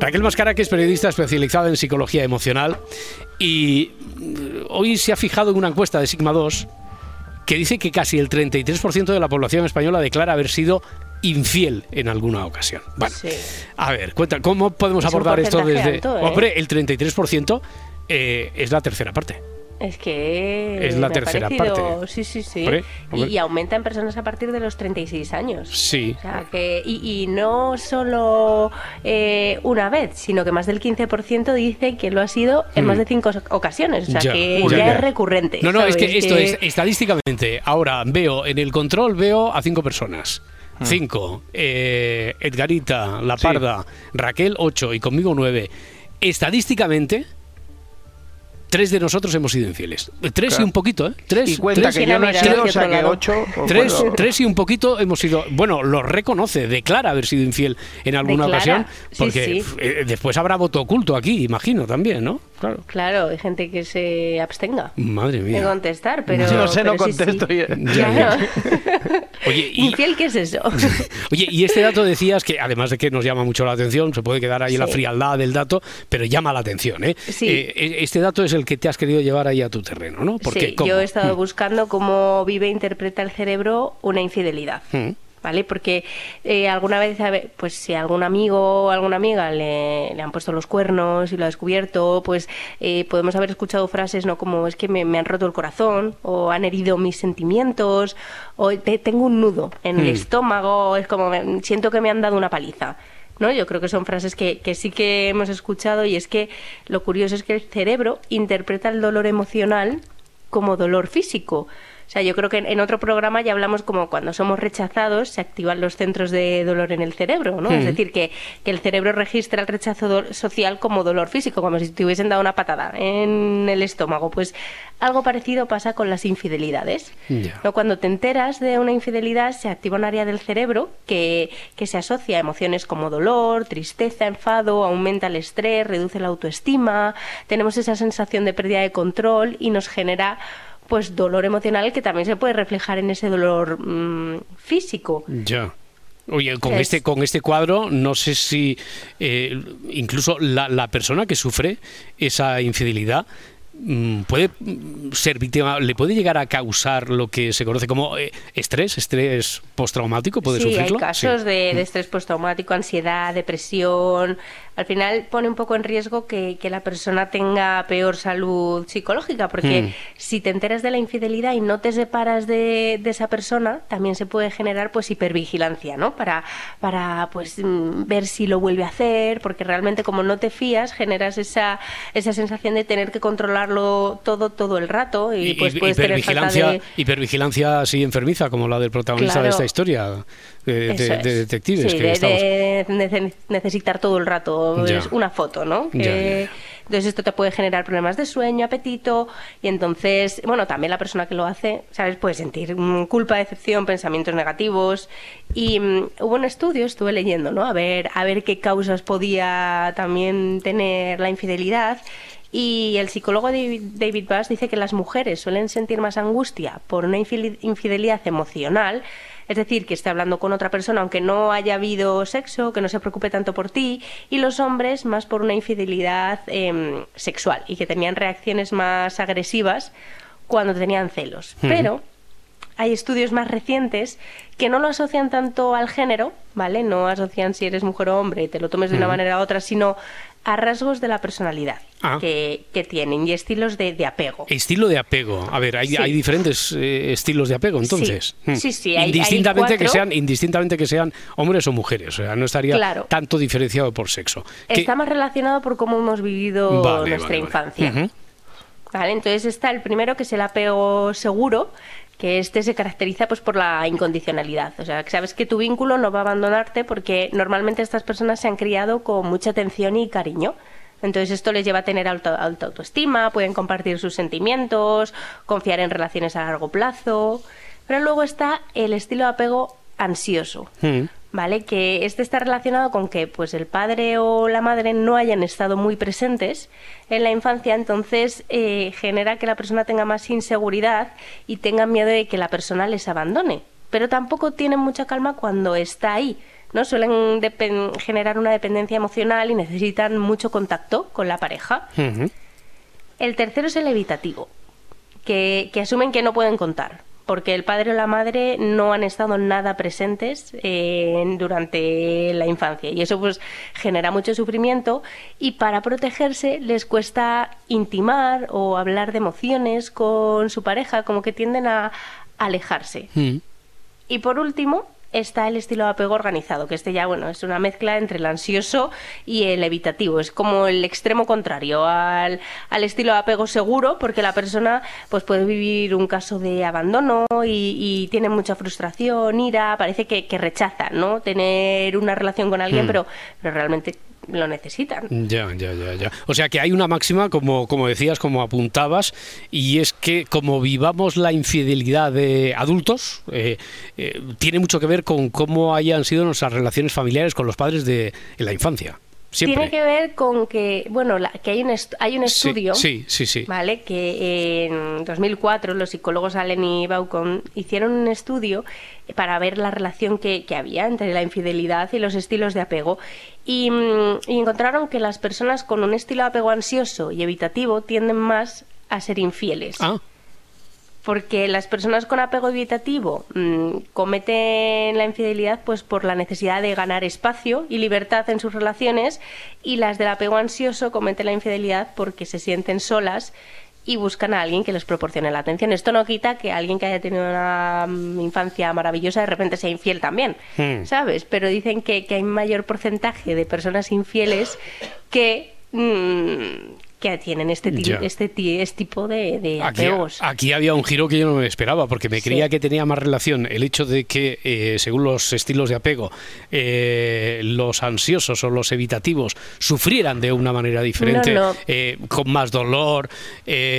Raquel Mascara, que es periodista especializada en psicología emocional, y hoy se ha fijado en una encuesta de Sigma 2 que dice que casi el 33% de la población española declara haber sido infiel en alguna ocasión. Bueno, a ver, cuenta, ¿cómo podemos abordar esto desde... Alto, ¿eh? Hombre, el 33% eh, es la tercera parte. Es que Es la me ha tercera parecido- parte. Sí, sí, sí. Hombre, Y, hombre. y aumenta en personas a partir de los 36 años. Sí. O sea, que, y, y no solo eh, una vez, sino que más del 15% dice que lo ha sido en más de cinco ocasiones. O sea. Ya, que ya, ya, ya. es recurrente. No, no, es que esto es estadísticamente. Ahora veo en el control veo a cinco personas. Cinco. Eh, Edgarita, La Parda, Raquel, ocho y conmigo nueve. Estadísticamente, tres de nosotros hemos sido infieles. Tres y un poquito, ¿eh? Tres, Y cuenta tres, que yo no he Mira, sido, o mira, sea que mira. ocho. Tres, tres y un poquito hemos sido. Bueno, lo reconoce, declara haber sido infiel en alguna Declara, ocasión, sí, porque sí. eh, después habrá voto oculto aquí, imagino también, ¿no? Claro. Claro, hay gente que se abstenga Madre de mía. contestar, pero. Yo no sé, no sí, sí. contesto. y- Claro. Oye, y, ¿Infiel qué es eso? Oye, y este dato decías que además de que nos llama mucho la atención, se puede quedar ahí la Sí. frialdad del dato, pero llama la atención, ¿eh? Sí. Eh, eh, este dato es el que te has querido llevar ahí a tu terreno, ¿no? Porque, sí, ¿cómo? yo he estado buscando cómo vive e interpreta el cerebro una infidelidad. Mm. ¿Vale? Porque eh, alguna vez, pues si a algún amigo o alguna amiga le, le han puesto los cuernos y lo ha descubierto, pues eh, podemos haber escuchado frases, ¿no? Como es que me, me han roto el corazón, o han herido mis sentimientos, o te- tengo un nudo en el Mm. estómago, es como me- siento que me han dado una paliza. ¿no? Yo creo que son frases que, que sí que hemos escuchado y es que lo curioso es que el cerebro interpreta el dolor emocional como dolor físico. O sea, yo creo que en, otro programa ya hablamos como cuando somos rechazados se activan los centros de dolor en el cerebro, ¿no? Es decir, que, que el cerebro registra el rechazo social como dolor físico, como si te hubiesen dado una patada en el estómago. Pues algo parecido pasa con las infidelidades. ¿no? Cuando te enteras de una infidelidad se activa un área del cerebro que, que se asocia a emociones como dolor, tristeza, enfado, aumenta el estrés, reduce la autoestima, tenemos esa sensación de pérdida de control y nos genera pues dolor emocional que también se puede reflejar en ese dolor mm, físico. Ya. Oye, con Es- este, con este cuadro, no sé si eh, incluso la, la persona que sufre esa infidelidad mm, puede mm, ser víctima, le puede llegar a causar lo que se conoce como eh, estrés, estrés postraumático, puede sí, sufrirlo. hay casos Sí. de, de estrés postraumático, ansiedad, depresión. Al final pone un poco en riesgo que, que la persona tenga peor salud psicológica, porque Mm. si te enteras de la infidelidad y no te separas de, de esa persona, también se puede generar pues hipervigilancia, ¿no? Para, para pues mm, ver si lo vuelve a hacer, porque realmente como no te fías, generas esa, esa sensación de tener que controlarlo todo todo el rato y, Y- pues puedes tener falta hipervigilancia, de... hipervigilancia así enfermiza, como la del protagonista de esta historia, de, de- detectives. Sí, que estamos- necesitar todo el rato Es una foto, ¿no? Que-. Entonces esto te puede generar problemas de sueño, apetito y entonces, bueno, también la persona que lo hace, ¿sabes? Puede sentir mm, culpa, decepción, pensamientos negativos y mm, hubo un estudio, estuve leyendo, ¿no? A ver, a ver qué causas podía también tener la infidelidad y el psicólogo David, Bass dice que las mujeres suelen sentir más angustia por una infidelidad emocional, es decir, que esté hablando con otra persona aunque no haya habido sexo, que no se preocupe tanto por ti, y los hombres más por una infidelidad em, sexual y que tenían reacciones más agresivas cuando tenían celos. Pero hay estudios más recientes que no lo asocian tanto al género, ¿vale? No asocian si eres mujer o hombre, te lo tomes de una manera u otra, sino a rasgos de la personalidad Ah. que, que tienen y estilos de, de apego. Estilo de apego. A ver, hay, Sí. hay diferentes eh, estilos de apego, entonces. Sí. Mm. Sí, sí, hay- hay indistintamente que cuatro. sean, indistintamente que sean hombres o mujeres. O sea, no estaría Claro. tanto diferenciado por sexo. Que- Está más relacionado por cómo hemos vivido Vale, nuestra vale, vale. infancia. Ujú. ¿Vale? Entonces está el primero que es el apego seguro, que este se caracteriza pues por la incondicionalidad. O sea, que sabes que tu vínculo no va a abandonarte porque normalmente estas personas se han criado con mucha atención y cariño. Entonces esto les lleva a tener alta, alta autoestima, pueden compartir sus sentimientos, confiar en relaciones a largo plazo. Pero luego está el estilo de apego ansioso. Mm. ¿Vale? Que este está relacionado con que pues el padre o la madre no hayan estado muy presentes en la infancia, entonces eh, genera que la persona tenga más inseguridad y tenga miedo de que la persona les abandone. Pero tampoco tienen mucha calma cuando está ahí. ¿no? Suelen generar una dependencia emocional y necesitan mucho contacto con la pareja. El tercero es el evitativo, que, que asumen que no pueden contar porque el padre o la madre no han estado nada presentes eh, durante la infancia y eso pues genera mucho sufrimiento y para protegerse les cuesta intimar o hablar de emociones con su pareja, como que tienden a alejarse. Mm. Y por último, está el estilo de apego organizado, que este ya, bueno, es una mezcla entre el ansioso y el evitativo. Es como el extremo contrario al, al estilo de apego seguro, porque la persona pues puede vivir un caso de abandono y, tiene mucha frustración, ira, parece que, rechaza, ¿no? Tener una relación con alguien, hmm. pero, pero realmente lo necesitan. Ya, ya, ya, ya. O sea que hay una máxima, como, como decías, como apuntabas, y es que como vivamos la infidelidad de adultos, eh, eh, tiene mucho que ver con cómo hayan sido nuestras relaciones familiares con los padres de en la infancia. Tiene que ver con que, bueno, que hay un, hay un estudio, sí, sí, sí, ¿vale? Que en 2004 los psicólogos Allen y Baucon hicieron un estudio para ver la relación que, que había entre la infidelidad y los estilos de apego y, mm, y encontraron que las personas con un estilo de apego ansioso y evitativo tienden más a ser infieles. Ah porque las personas con apego evitativo mm, cometen la infidelidad pues por la necesidad de ganar espacio y libertad en sus relaciones y las del apego ansioso cometen la infidelidad porque se sienten solas y buscan a alguien que les proporcione la atención. Esto no quita que alguien que haya tenido una mm, infancia maravillosa de repente sea infiel también, hmm. ¿sabes? Pero dicen que, que, hay mayor porcentaje de personas infieles que, mm, que tienen este, este, este, tipo de, de apegos. Aquí, había un giro que yo no me esperaba, porque me creía que tenía más relación el hecho de que, eh, según los estilos de apego, eh, los ansiosos o los evitativos sufrieran de una manera diferente, eh, con más dolor,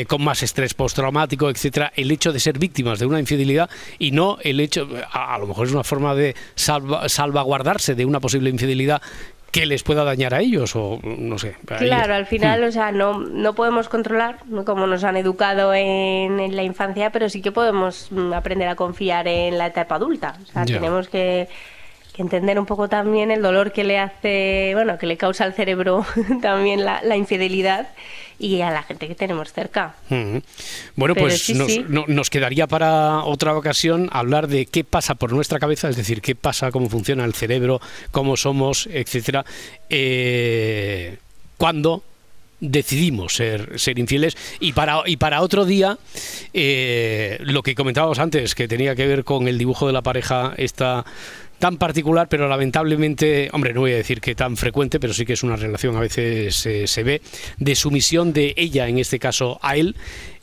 con más estrés postraumático, etcétera, el hecho de ser víctimas de una infidelidad y no el hecho, a, lo mejor es una forma de salvaguardarse de una posible infidelidad que les pueda dañar a ellos o no sé. Claro, al final, hmm. o sea, no, no podemos controlar como nos han educado en, la infancia, pero sí que podemos mm, aprender a confiar en la etapa adulta. O sea, tenemos que, entender un poco también el dolor que le hace, bueno, que le causa al cerebro también la, la infidelidad y a la gente que tenemos cerca. Bueno, pues nos, quedaría para otra ocasión hablar de qué pasa por nuestra cabeza, es decir, qué pasa, cómo funciona el cerebro, cómo somos, etcétera, eh, cuando decidimos ser, ser infieles. Y para, y para otro día eh, lo que comentábamos antes que tenía que ver con el dibujo de la pareja esta tan particular, pero lamentablemente, hombre, no voy a decir que tan frecuente, pero sí que es una relación a veces eh, se ve, de sumisión de ella, en este caso a él,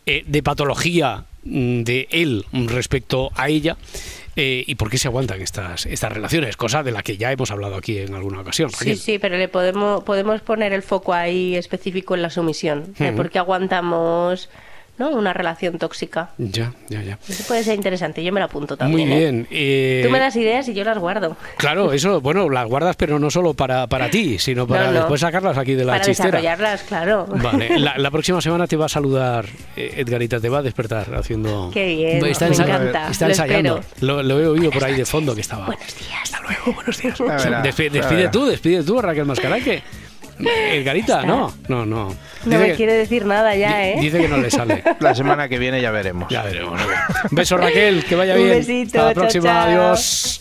eh, de patología mm, de él respecto a ella. Eh, y por qué se aguantan estas, estas relaciones, cosa de la que ya hemos hablado aquí en alguna ocasión. Sí, sí, pero le podemos, podemos poner el foco ahí específico en la sumisión, por qué aguantamos ¿no? Una relación tóxica. Ya, ya, ya. Eso puede ser interesante, yo me lo apunto también. Muy bien. ¿eh? Tú me das ideas y yo las guardo. Claro, eso, bueno, las guardas, pero no solo para, para ti, sino para después sacarlas aquí de la para chistera. Para desarrollarlas, claro. Vale, la, próxima semana te va a saludar eh, Edgarita, te va a despertar haciendo... Qué bien, está me encanta. Está ensayando. Lo, he oído por ahí de fondo que estaba... Buenos días. Hasta luego, buenos días. despide, tú, despide tú, Raquel Mascaraque. Edgarita, no, no, no. no me quiere decir nada ya, ¿eh? Dice que no le sale. La semana que viene ya veremos. Ya veremos. beso, Raquel, que vaya bien. Un besito. Hasta la próxima. Adiós.